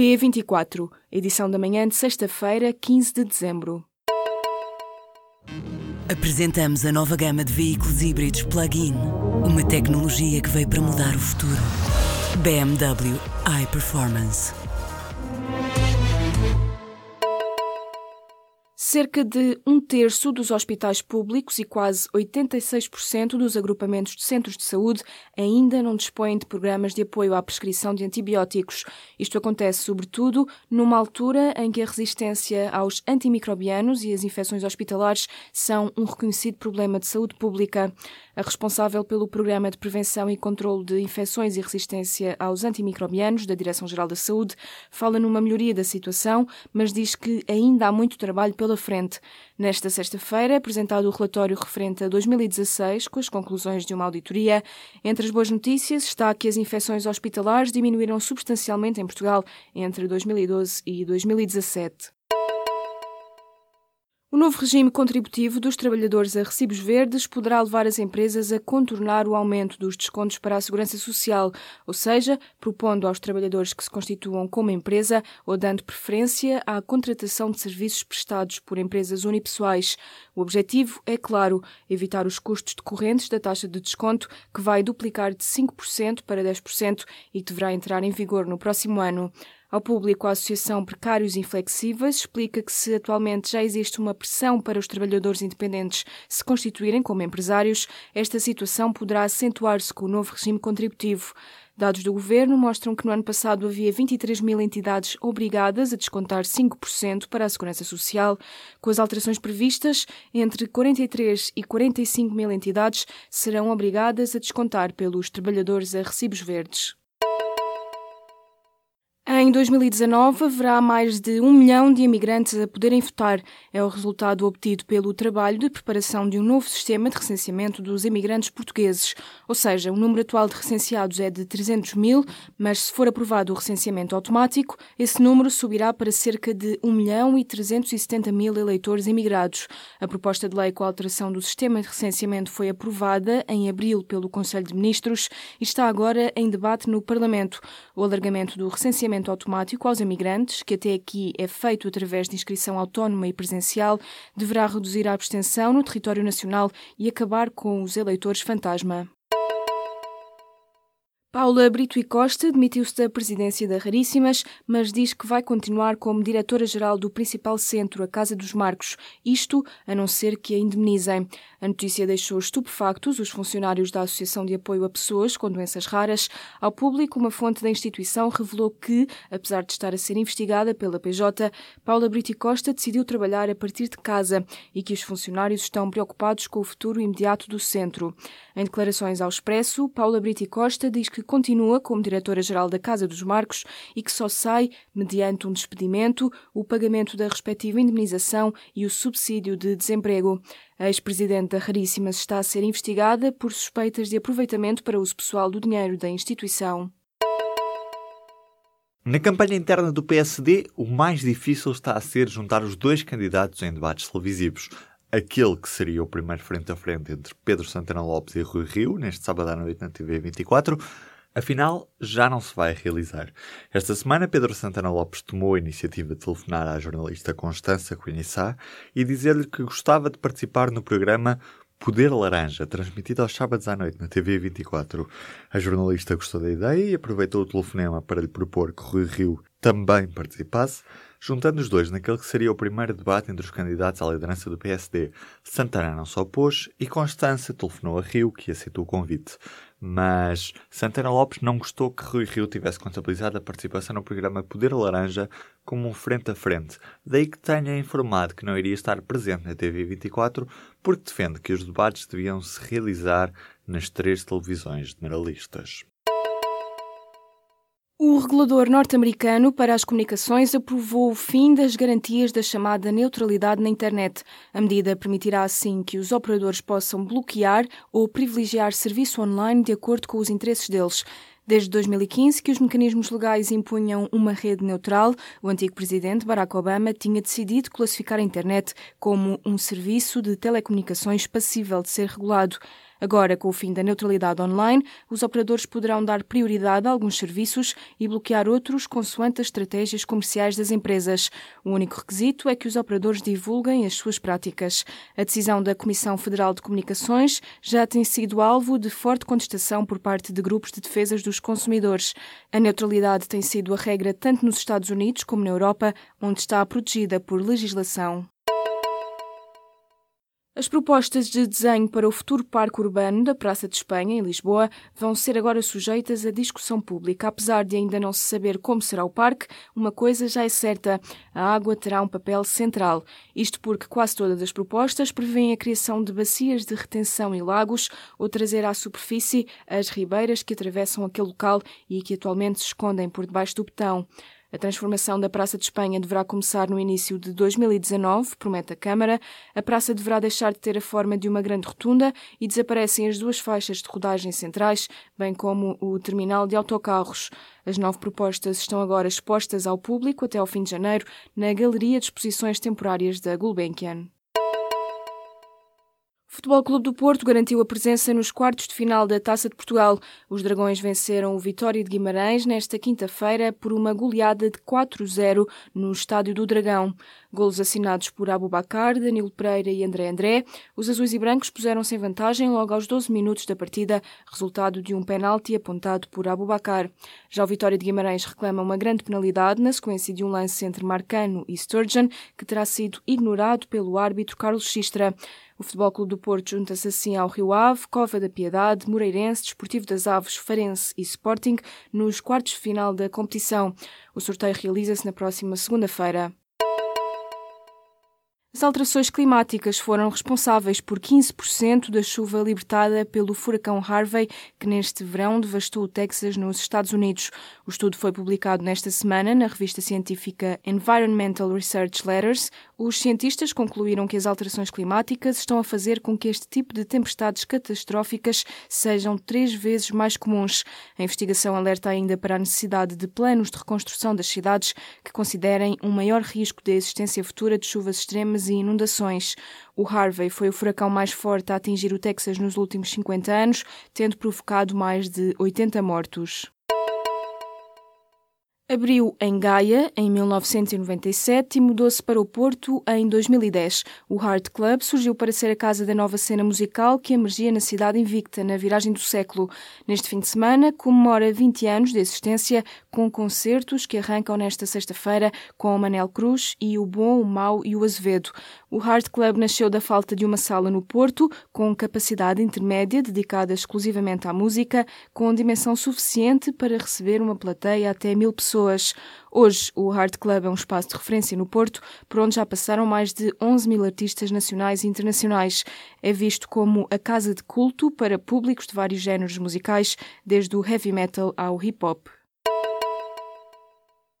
P24, edição da manhã de sexta-feira, 15 de dezembro. Apresentamos a nova gama de veículos híbridos plug-in. Uma tecnologia que veio para mudar o futuro. BMW iPerformance. Cerca de um terço dos hospitais públicos e quase 86% dos agrupamentos de centros de saúde ainda não dispõem de programas de apoio à prescrição de antibióticos. Isto acontece, sobretudo, numa altura em que a resistência aos antimicrobianos e as infecções hospitalares são um reconhecido problema de saúde pública. A responsável pelo Programa de Prevenção e Controlo de Infecções e Resistência aos Antimicrobianos da Direção-Geral da Saúde fala numa melhoria da situação, mas diz que ainda há muito trabalho pela frente. Nesta sexta-feira é apresentado o relatório referente a 2016, com as conclusões de uma auditoria. Entre as boas notícias está que as infecções hospitalares diminuíram substancialmente em Portugal entre 2012 e 2017. O novo regime contributivo dos trabalhadores a recibos verdes poderá levar as empresas a contornar o aumento dos descontos para a segurança social, ou seja, propondo aos trabalhadores que se constituam como empresa ou dando preferência à contratação de serviços prestados por empresas unipessoais. O objetivo é, claro, evitar os custos decorrentes da taxa de desconto, que vai duplicar de 5% para 10% e deverá entrar em vigor no próximo ano. Ao público, a Associação Precários Inflexíveis explica que se atualmente já existe uma pressão para os trabalhadores independentes se constituírem como empresários, esta situação poderá acentuar-se com o novo regime contributivo. Dados do governo mostram que no ano passado havia 23 mil entidades obrigadas a descontar 5% para a segurança social. Com as alterações previstas, entre 43 e 45 mil entidades serão obrigadas a descontar pelos trabalhadores a recibos verdes. Em 2019, haverá mais de um milhão de imigrantes a poderem votar. É o resultado obtido pelo trabalho de preparação de um novo sistema de recenseamento dos imigrantes portugueses. Ou seja, o número atual de recenseados é de 300 mil, mas se for aprovado o recenseamento automático, esse número subirá para cerca de 1 milhão e 370 mil eleitores imigrados. A proposta de lei com a alteração do sistema de recenseamento foi aprovada em abril pelo Conselho de Ministros e está agora em debate no Parlamento. O alargamento do recenseamento automático aos imigrantes, que até aqui é feito através de inscrição autónoma e presencial, deverá reduzir a abstenção no território nacional e acabar com os eleitores fantasma. Paula Brito e Costa demitiu-se da presidência da Raríssimas, mas diz que vai continuar como diretora-geral do principal centro, a Casa dos Marcos, isto a não ser que a indemnizem. A notícia deixou estupefactos os funcionários da Associação de Apoio a Pessoas com Doenças Raras. Ao público, uma fonte da instituição revelou que, apesar de estar a ser investigada pela PJ, Paula Brito e Costa decidiu trabalhar a partir de casa e que os funcionários estão preocupados com o futuro imediato do centro. Em declarações ao Expresso, Paula Brito e Costa diz que que continua como diretora-geral da Casa dos Marcos e que só sai, mediante um despedimento, o pagamento da respectiva indemnização e o subsídio de desemprego. A ex-presidente da Raríssimas está a ser investigada por suspeitas de aproveitamento para uso pessoal do dinheiro da instituição. Na campanha interna do PSD, o mais difícil está a ser juntar os dois candidatos em debates televisivos aquele que seria o primeiro frente a frente entre Pedro Santana Lopes e Rui Rio, neste sábado à noite na TV 24, afinal já não se vai realizar. Esta semana, Pedro Santana Lopes tomou a iniciativa de telefonar à jornalista Constança Conhissá e dizer-lhe que gostava de participar no programa Poder Laranja, transmitido aos sábados à noite na TV 24. A jornalista gostou da ideia e aproveitou o telefonema para lhe propor que Rui Rio também participasse, juntando os dois naquele que seria o primeiro debate entre os candidatos à liderança do PSD. Santana não se opôs e Constança telefonou a Rio, que aceitou o convite. Mas Santana Lopes não gostou que Rui Rio tivesse contabilizado a participação no programa Poder Laranja como um frente a frente, daí que tenha informado que não iria estar presente na TV 24 porque defende que os debates deviam se realizar nas três televisões generalistas. O regulador norte-americano para as comunicações aprovou o fim das garantias da chamada neutralidade na internet. A medida permitirá, assim, que os operadores possam bloquear ou privilegiar serviço online de acordo com os interesses deles. Desde 2015 que os mecanismos legais impunham uma rede neutral, o antigo presidente Barack Obama tinha decidido classificar a internet como um serviço de telecomunicações passível de ser regulado. Agora, com o fim da neutralidade online, os operadores poderão dar prioridade a alguns serviços e bloquear outros consoante as estratégias comerciais das empresas. O único requisito é que os operadores divulguem as suas práticas. A decisão da Comissão Federal de Comunicações já tem sido alvo de forte contestação por parte de grupos de defesas dos consumidores. A neutralidade tem sido a regra tanto nos Estados Unidos como na Europa, onde está protegida por legislação. As propostas de desenho para o futuro parque urbano da Praça de Espanha, em Lisboa, vão ser agora sujeitas à discussão pública. Apesar de ainda não se saber como será o parque, uma coisa já é certa: a água terá um papel central. Isto porque quase todas as propostas prevêem a criação de bacias de retenção e lagos ou trazer à superfície as ribeiras que atravessam aquele local e que atualmente se escondem por debaixo do betão. A transformação da Praça de Espanha deverá começar no início de 2019, promete a Câmara. A praça deverá deixar de ter a forma de uma grande rotunda e desaparecem as duas faixas de rodagem centrais, bem como o terminal de autocarros. As nove propostas estão agora expostas ao público até ao fim de janeiro na Galeria de Exposições Temporárias da Gulbenkian. O Futebol Clube do Porto garantiu a presença nos quartos de final da Taça de Portugal. Os Dragões venceram o Vitória de Guimarães nesta quinta-feira por uma goleada de 4-0 no Estádio do Dragão. Golos assinados por Abubacar, Danilo Pereira e André André. Os azuis e brancos puseram-se em vantagem logo aos 12 minutos da partida, resultado de um penalti apontado por Abubacar. Já o Vitória de Guimarães reclama uma grande penalidade na sequência de um lance entre Marcano e Sturgeon, que terá sido ignorado pelo árbitro Carlos Xistra. O Futebol Clube do Porto junta-se assim ao Rio Ave, Cova da Piedade, Moreirense, Desportivo das Aves, Farense e Sporting nos quartos de final da competição. O sorteio realiza-se na próxima segunda-feira. As alterações climáticas foram responsáveis por 15% da chuva libertada pelo furacão Harvey, que neste verão devastou o Texas, nos Estados Unidos. O estudo foi publicado nesta semana na revista científica Environmental Research Letters. Os cientistas concluíram que as alterações climáticas estão a fazer com que este tipo de tempestades catastróficas sejam três vezes mais comuns. A investigação alerta ainda para a necessidade de planos de reconstrução das cidades que considerem um maior risco de existência futura de chuvas extremas e inundações. O Harvey foi o furacão mais forte a atingir o Texas nos últimos 50 anos, tendo provocado mais de 80 mortos. Abriu em Gaia em 1997 e mudou-se para o Porto em 2010. O Heart Club surgiu para ser a casa da nova cena musical que emergia na cidade invicta na viragem do século. Neste fim de semana comemora 20 anos de existência com concertos que arrancam nesta sexta-feira com o Manel Cruz e o Bom, o Mau e o Azevedo. O Heart Club nasceu da falta de uma sala no Porto com capacidade intermédia dedicada exclusivamente à música, com dimensão suficiente para receber uma plateia até mil pessoas pessoas. Hoje, o Heart Club é um espaço de referência no Porto, por onde já passaram mais de 11 mil artistas nacionais e internacionais. É visto como a casa de culto para públicos de vários géneros musicais, desde o heavy metal ao hip hop.